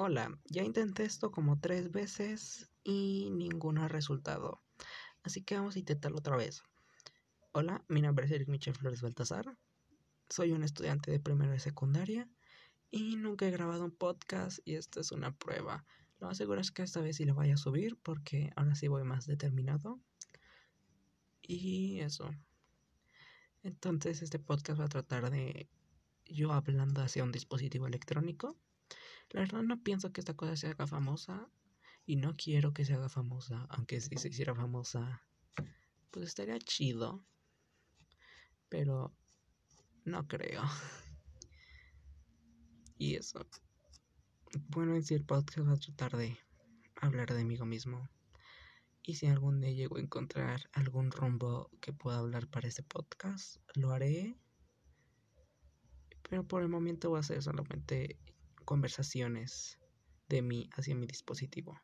Hola, ya intenté esto como tres veces y ninguno ha resultado. Así que vamos a intentarlo otra vez. Hola, mi nombre es Eric Michel Flores Baltasar. Soy un estudiante de primero de secundaria y nunca he grabado un podcast y esta es una prueba. Lo más seguro es que esta vez sí lo vaya a subir porque ahora sí voy más determinado. Y eso. Entonces este podcast va a tratar de yo hablando hacia un dispositivo electrónico la verdad no pienso que esta cosa se haga famosa y no quiero que se haga famosa, aunque si se hiciera famosa, pues estaría chido. Pero no creo. Y eso. Bueno, en sí el podcast va a tratar de hablar de mí mismo. Y si algún día llego a encontrar algún rumbo que pueda hablar para este podcast, lo haré. Pero por el momento voy a ser solamente conversaciones de mí hacia mi dispositivo.